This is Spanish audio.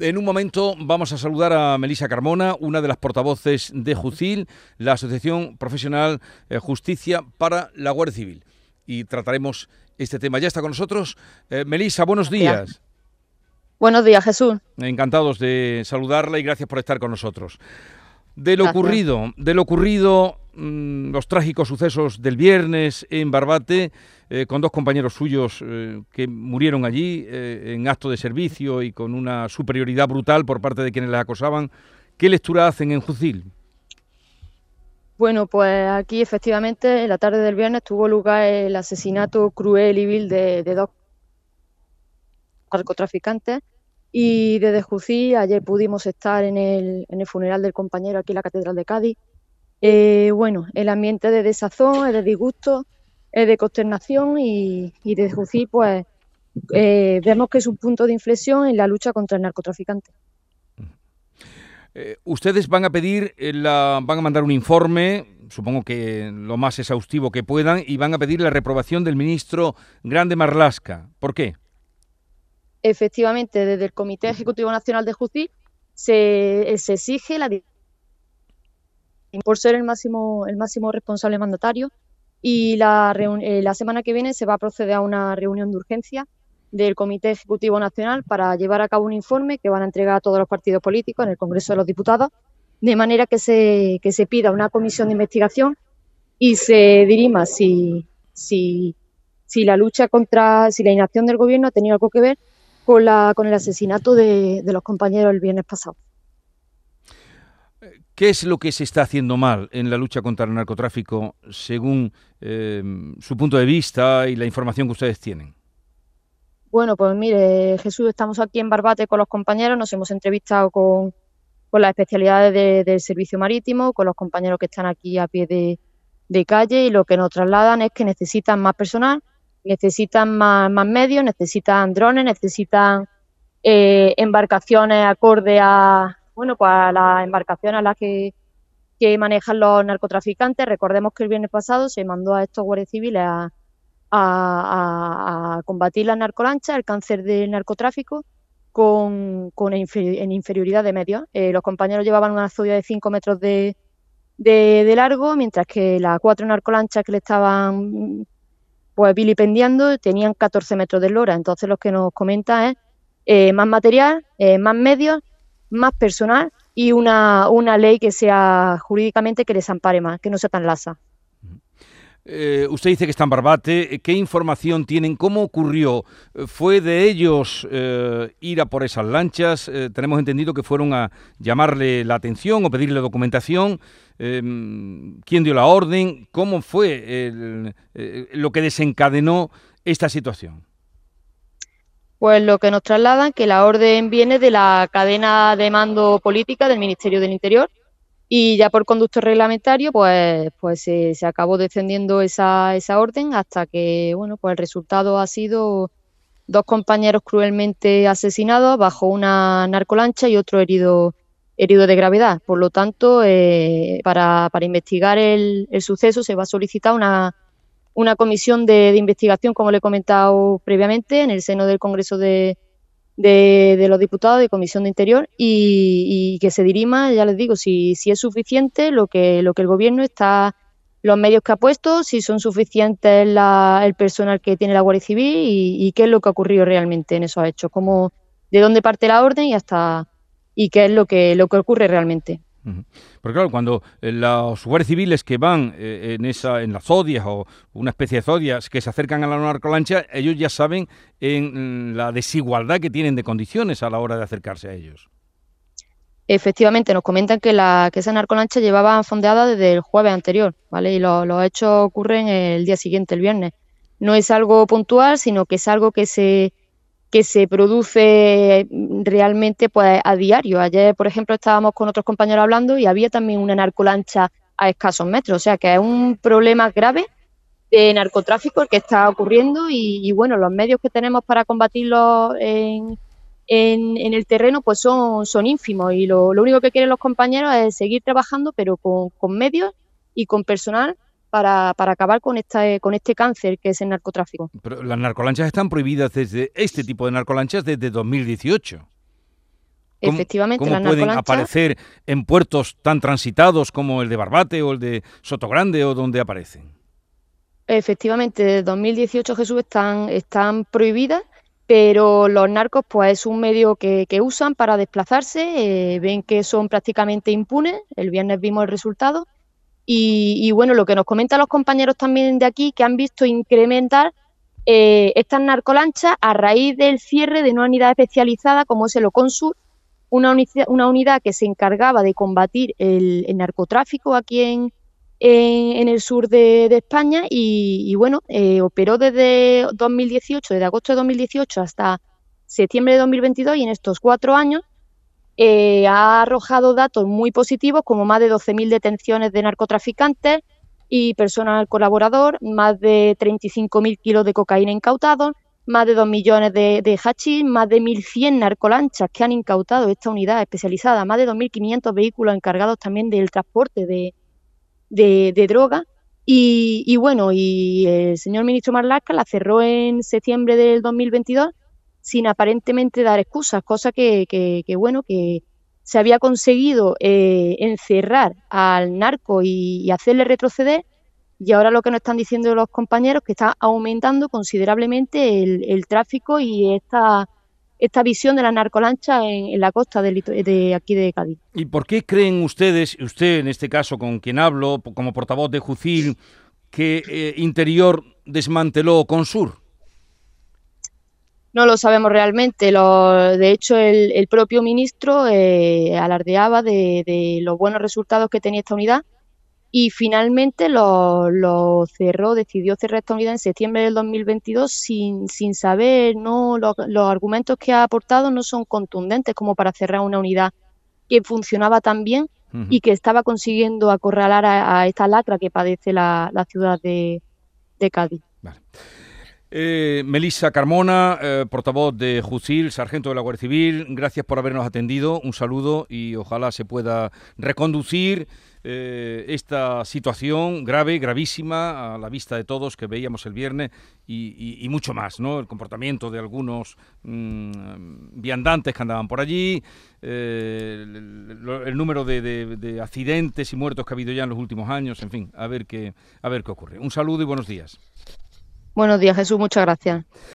En un momento vamos a saludar a Melisa Carmona, una de las portavoces de JUCIL, la Asociación Profesional eh, Justicia para la Guardia Civil. Y trataremos este tema. Ya está con nosotros. Eh, Melisa, buenos días. Buenos días, Jesús. Encantados de saludarla y gracias por estar con nosotros. De lo ocurrido, de lo ocurrido, mm, los trágicos sucesos del viernes en Barbate, eh, con dos compañeros suyos eh, que murieron allí eh, en acto de servicio y con una superioridad brutal por parte de quienes les acosaban. ¿Qué lectura hacen en Jucil? Bueno, pues aquí efectivamente en la tarde del viernes tuvo lugar el asesinato cruel y vil de, de dos narcotraficantes y desde Jucí, ayer pudimos estar en el, en el funeral del compañero aquí en la Catedral de Cádiz. Eh, bueno, el ambiente de desazón, es de disgusto, de consternación y, y desde Jucí, pues eh, vemos que es un punto de inflexión en la lucha contra el narcotraficante. Eh, ustedes van a pedir, la, van a mandar un informe, supongo que lo más exhaustivo que puedan, y van a pedir la reprobación del ministro Grande Marlasca. ¿Por qué? Efectivamente desde el Comité Ejecutivo Nacional de Justicia se, se exige la por ser el máximo, el máximo responsable mandatario y la, eh, la semana que viene se va a proceder a una reunión de urgencia del Comité Ejecutivo Nacional para llevar a cabo un informe que van a entregar a todos los partidos políticos en el Congreso de los Diputados, de manera que se, que se pida una comisión de investigación y se dirima si, si, si la lucha contra, si la inacción del gobierno ha tenido algo que ver con, la, con el asesinato de, los compañeros el viernes pasado. ¿Qué es lo que se está haciendo mal en la lucha contra el narcotráfico según eh, su punto de vista y la información que ustedes tienen? Bueno, pues mire, Jesús, estamos aquí en Barbate con los compañeros, nos hemos entrevistado con, las especialidades del servicio marítimo, con los compañeros que están aquí a pie de, de calle y lo que nos trasladan es que necesitan más personal, necesitan más, medios, necesitan drones, necesitan eh, embarcaciones acorde a, bueno, pues a las embarcaciones a las que, manejan los narcotraficantes. Recordemos que el viernes pasado se mandó a estos guardias civiles a, a, combatir las narcolanchas, el cáncer del narcotráfico, con, con en inferioridad de medios. Eh, los compañeros llevaban una zodia de 5 metros de, de, de, largo, mientras que las cuatro narcolanchas que le estaban pues vilipendiando, tenían 14 metros de lora. Entonces lo que nos comenta es eh, más material, eh, más medios, más personal y una, una ley que sea jurídicamente que les ampare más, que no sea tan lasa. Eh, usted dice que está en Barbate. ¿Qué información tienen? ¿Cómo ocurrió? ¿Fue de ellos eh, ir a por esas lanchas? Eh, tenemos entendido que fueron a llamarle la atención o pedirle documentación. ¿Quién dio la orden? ¿Cómo fue lo que desencadenó esta situación? Pues lo que nos trasladan que la orden viene de la cadena de mando política del Ministerio del Interior y ya por conducto reglamentario, pues, pues se, acabó descendiendo esa, esa orden hasta que, bueno, pues el resultado ha sido dos compañeros cruelmente asesinados bajo una narcolancha y otro herido herido de gravedad. Por lo tanto, eh, para, para, investigar el, el, suceso se va a solicitar una, una comisión de, investigación, como le he comentado previamente, en el seno del Congreso de, de, los diputados de Comisión de Interior y, que se dirima, ya les digo, si, si es suficiente lo que, lo que el Gobierno está, los medios que ha puesto, si son suficientes el personal que tiene la Guardia Civil y, qué es lo que ha ocurrido realmente en esos hechos, cómo, de dónde parte la orden y hasta y qué es lo que, lo que ocurre realmente. Porque claro, cuando eh, los guardias civiles que van eh, en esa en las zodias o una especie de zodias que se acercan a la narcolancha, ellos ya saben en la desigualdad que tienen de condiciones a la hora de acercarse a ellos. Efectivamente, nos comentan que, la, que esa narcolancha llevaba fondeada desde el jueves anterior, ¿vale? Y los hechos ocurren el día siguiente, el viernes. No es algo puntual, sino que es algo que se que se produce realmente pues a diario. Ayer, por ejemplo, estábamos con otros compañeros hablando y había también una narcolancha a escasos metros, o sea que es un problema grave de narcotráfico el que está ocurriendo y, bueno, los medios que tenemos para combatirlo en, en, el terreno pues son, son ínfimos y lo, único que quieren los compañeros es seguir trabajando pero con, con medios y con personal para, para acabar con, esta, con este cáncer que es el narcotráfico. Pero las narcolanchas están prohibidas desde este tipo de narcolanchas desde 2018. efectivamente, ¿cómo pueden aparecer en puertos tan transitados como el de Barbate o el de Sotogrande o donde aparecen? Efectivamente, desde 2018 Jesús están, están prohibidas, pero los narcos pues es un medio que, usan para desplazarse, eh, ven que son prácticamente impunes, el viernes vimos el resultado, y, bueno, lo que nos comentan los compañeros también de aquí, que han visto incrementar eh, estas narcolanchas a raíz del cierre de una unidad especializada como es el Oconsur, una, una unidad que se encargaba de combatir el, narcotráfico aquí en, en, el sur de, España y, bueno, eh, operó desde 2018, desde agosto de 2018 hasta septiembre de 2022 y en estos cuatro años eh, ha arrojado datos muy positivos como más de 12.000 detenciones de narcotraficantes y personal colaborador, más de 35.000 kilos de cocaína incautados, más de 2 millones de, de hachís, más de 1.100 narcolanchas que han incautado esta unidad especializada, más de 2.500 vehículos encargados también del transporte de, de, droga. Y, bueno, y el señor ministro Marlaska la cerró en septiembre del 2022 sin aparentemente dar excusas, cosa que, bueno, que se había conseguido eh, encerrar al narco y, hacerle retroceder y ahora lo que nos están diciendo los compañeros que está aumentando considerablemente el, tráfico y esta esta visión de la narcolancha en, la costa de, aquí de Cádiz. ¿Y por qué creen ustedes, usted en este caso con quien hablo, como portavoz de Jucil, que eh, Interior desmanteló Consur? No lo sabemos realmente. de hecho, el, propio ministro eh, alardeaba de, los buenos resultados que tenía esta unidad y finalmente lo, cerró, decidió cerrar esta unidad en septiembre del 2022 sin, sin saber, no los, argumentos que ha aportado no son contundentes como para cerrar una unidad que funcionaba tan bien y que estaba consiguiendo acorralar a, esta lacra que padece la, ciudad de, Cádiz. Eh, Melissa Carmona, eh, portavoz de Jusil, sargento de la Guardia Civil, gracias por habernos atendido, un saludo y ojalá se pueda reconducir eh, esta situación grave, gravísima, a la vista de todos que veíamos el viernes y, mucho más, ¿no? El comportamiento de algunos mm, viandantes que andaban por allí, el, número de, accidentes y muertos que ha habido ya en los últimos años, en fin, a ver qué, a ver qué ocurre. Un saludo y buenos días. Buenos días, Jesús, muchas gracias.